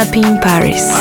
Happy in Paris.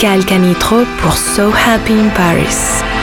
Michael Canitrot pour So Happy in Paris.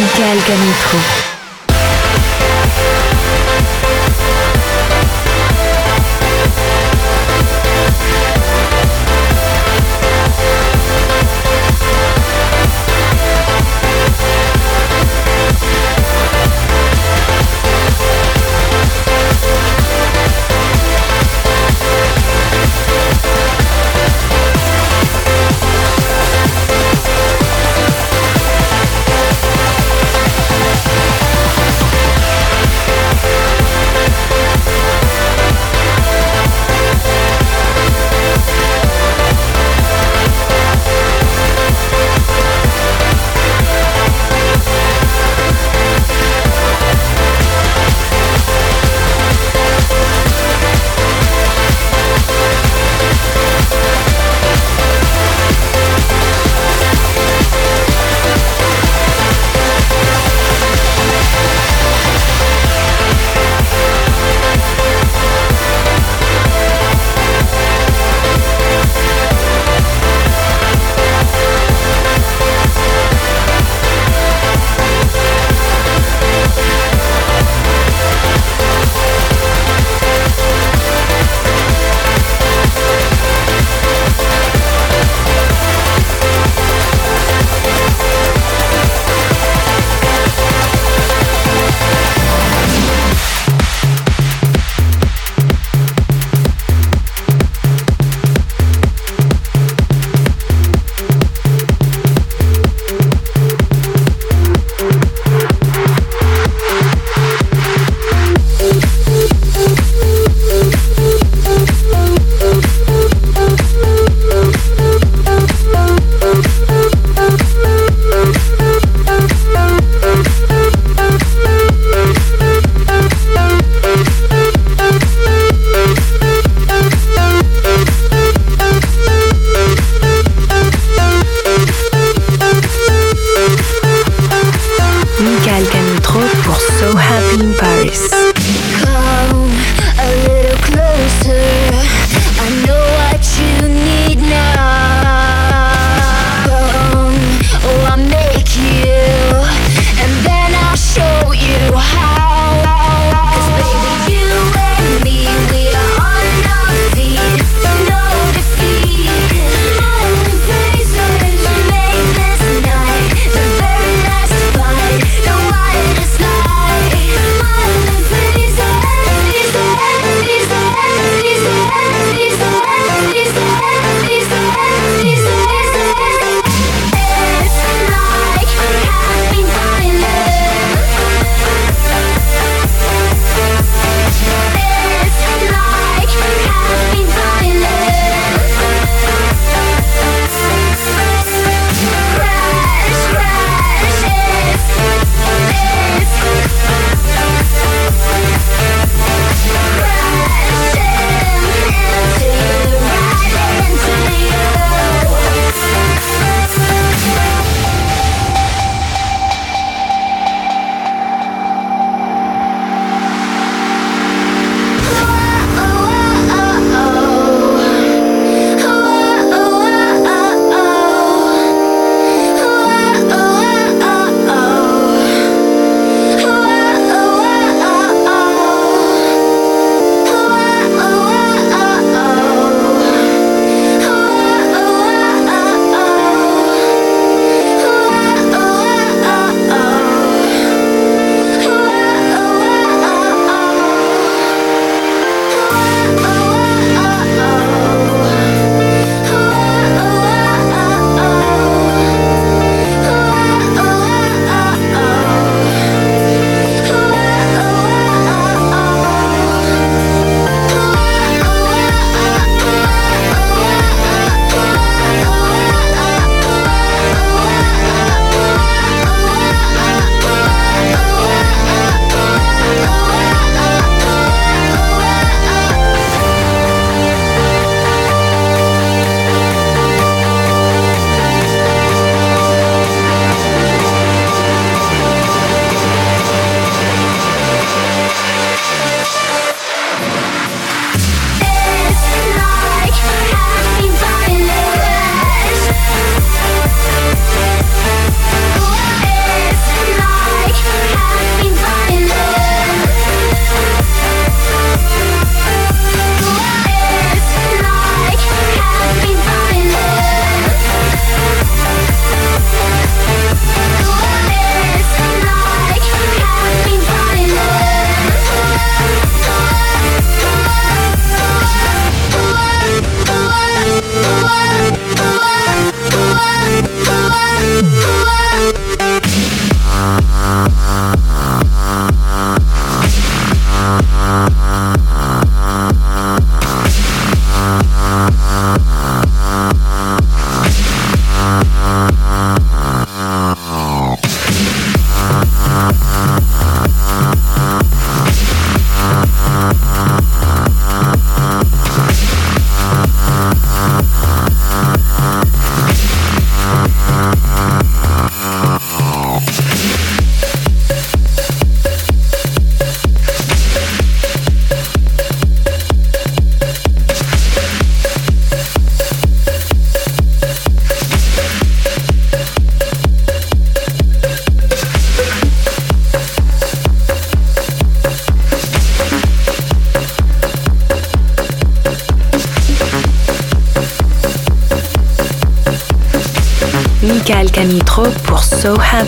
Michael Canitro.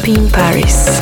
In Paris.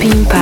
So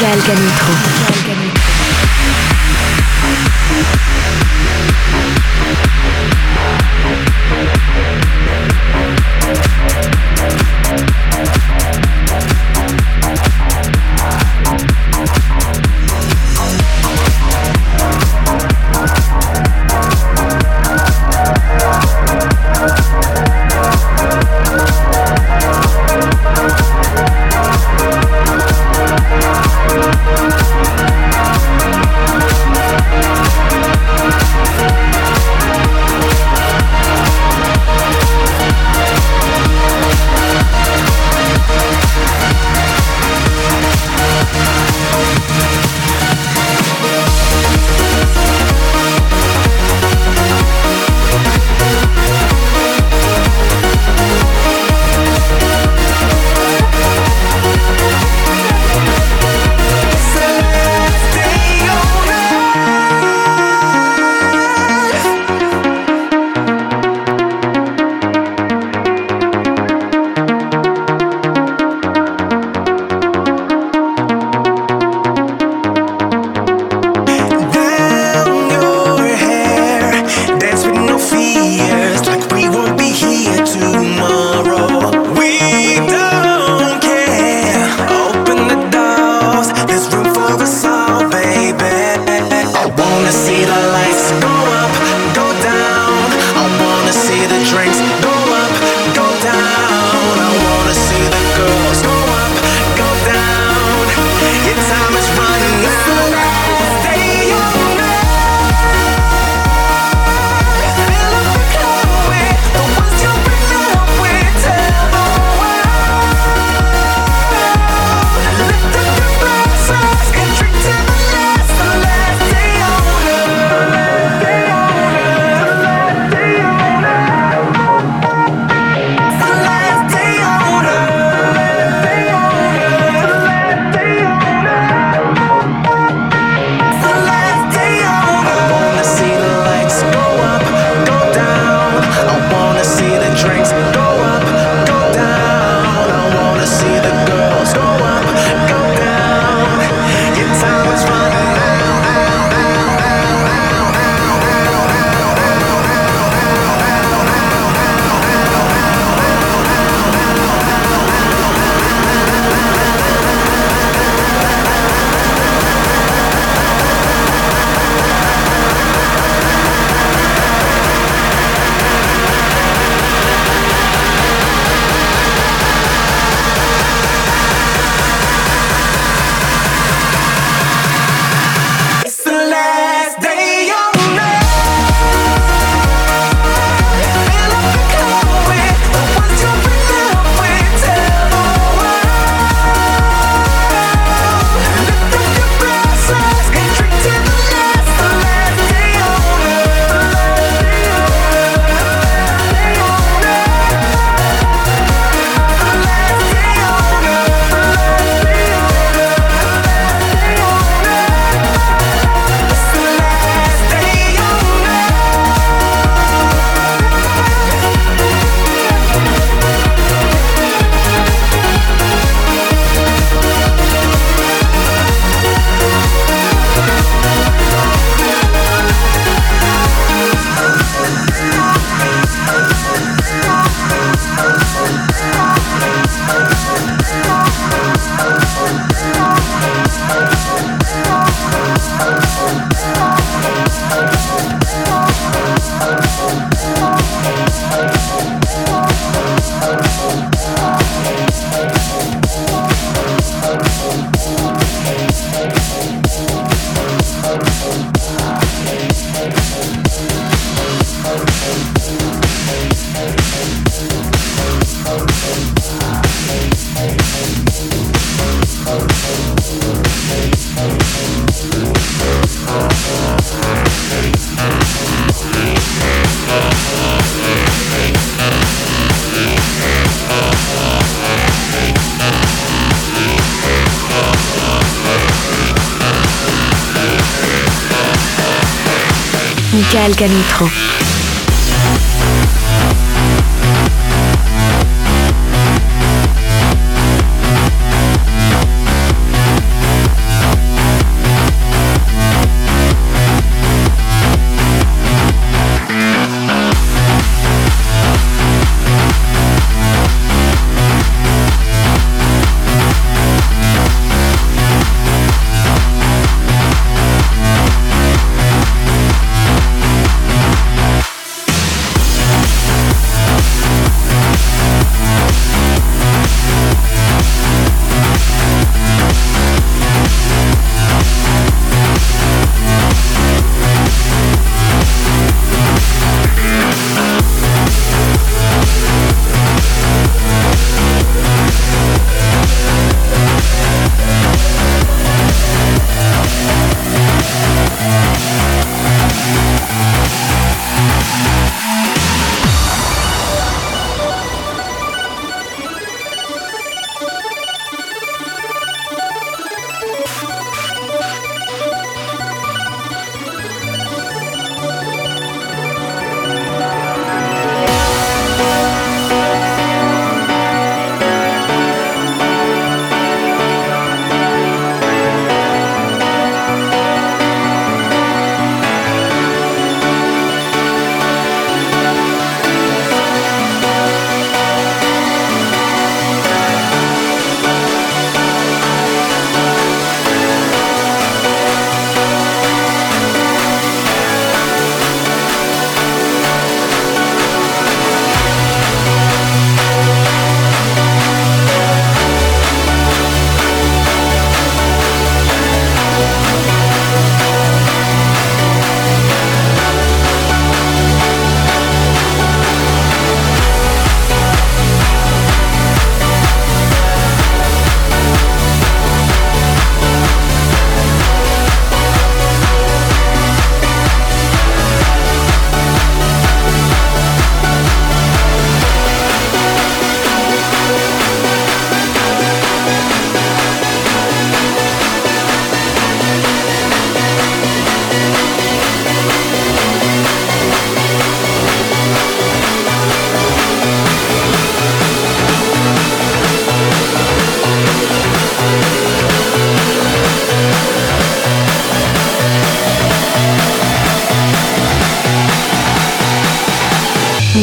Michael Canitro. Michael Canitrot.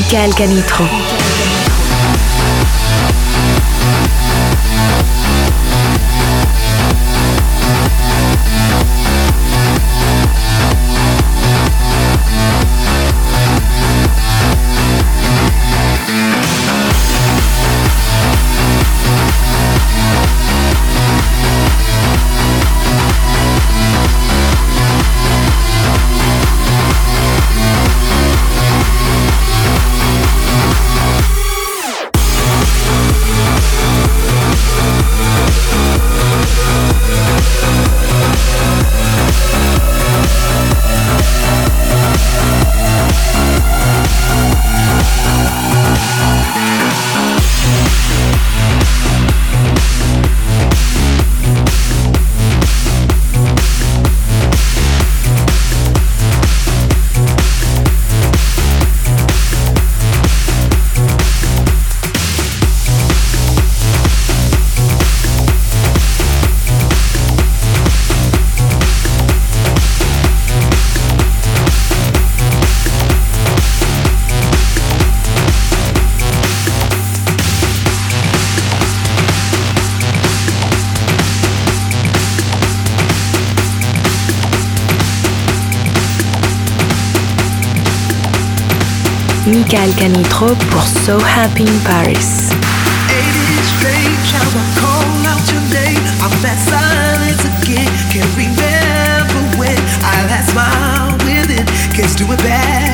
Michael Canitro. Canitrot pour So Happy in Paris. do it bad,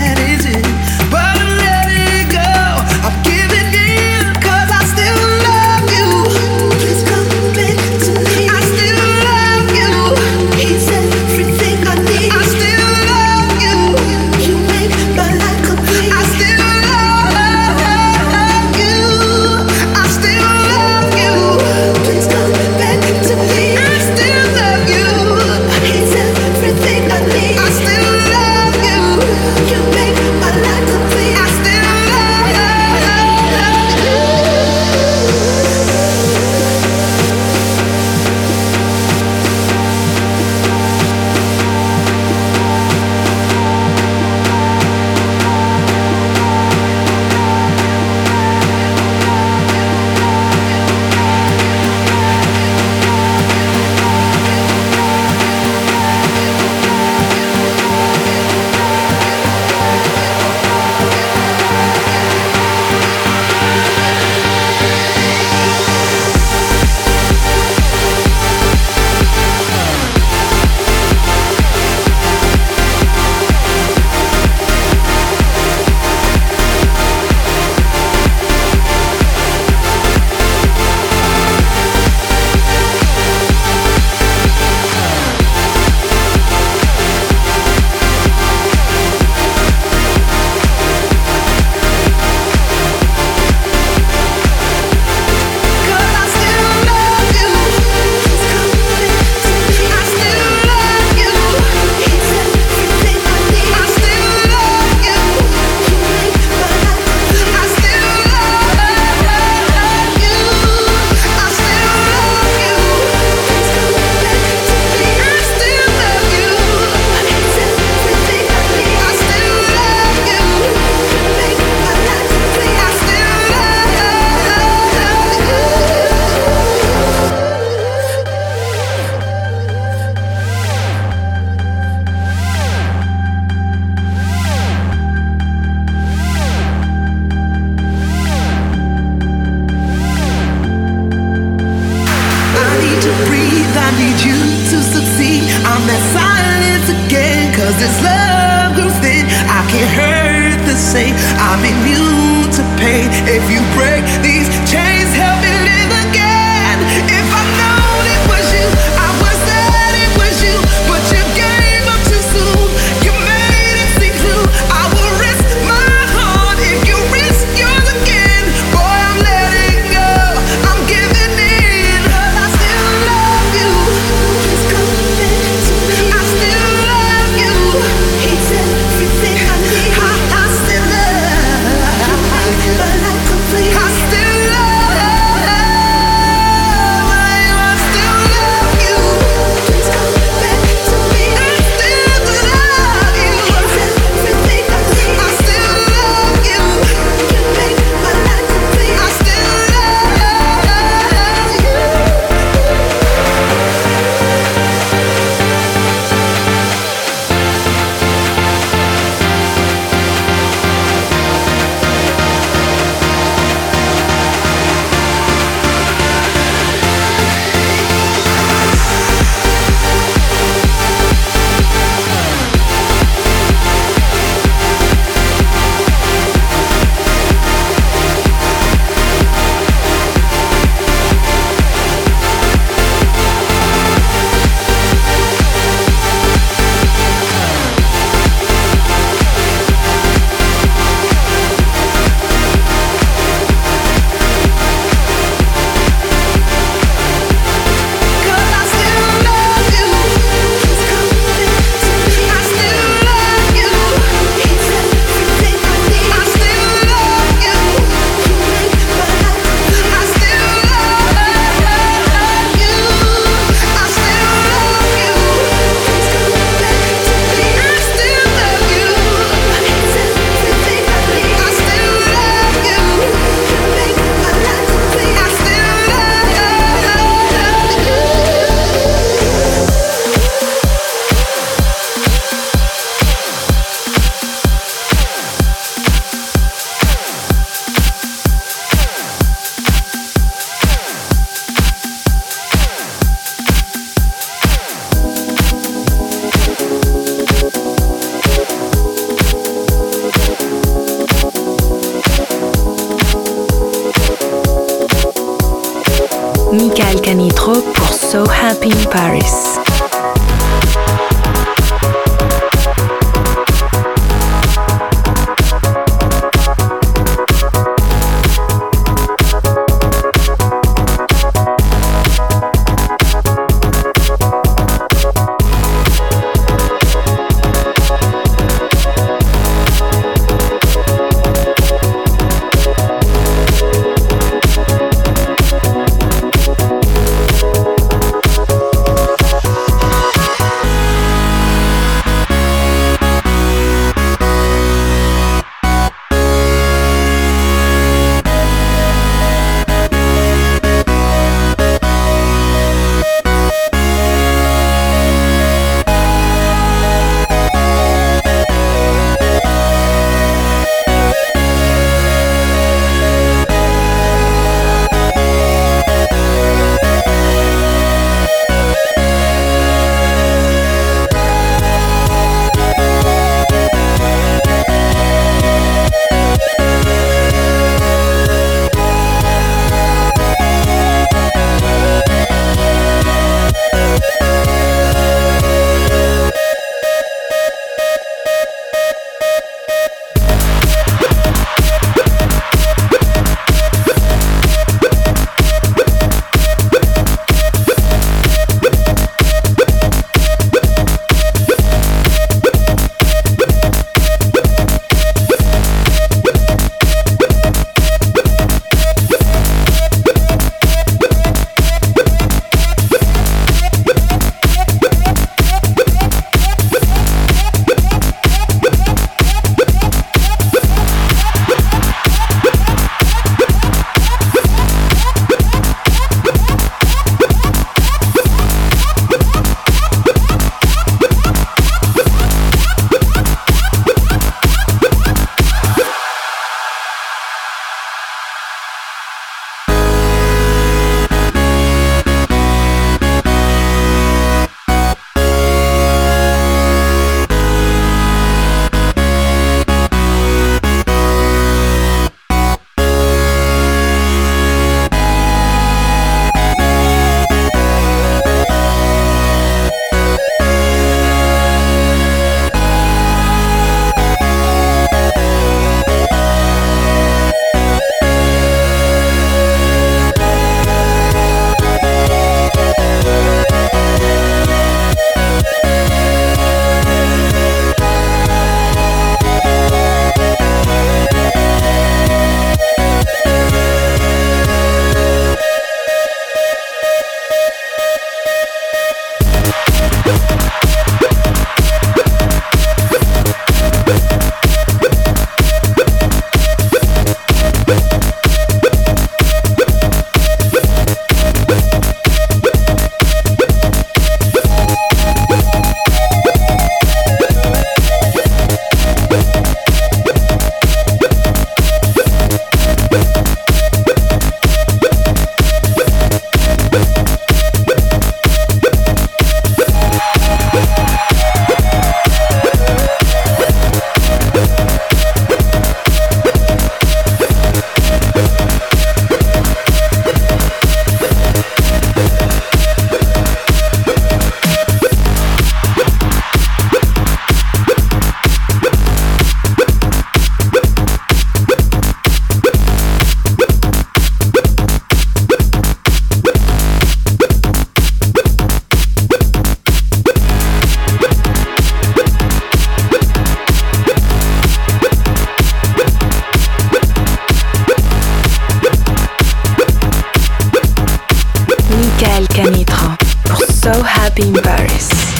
Michael Canitrot So Happy in Paris.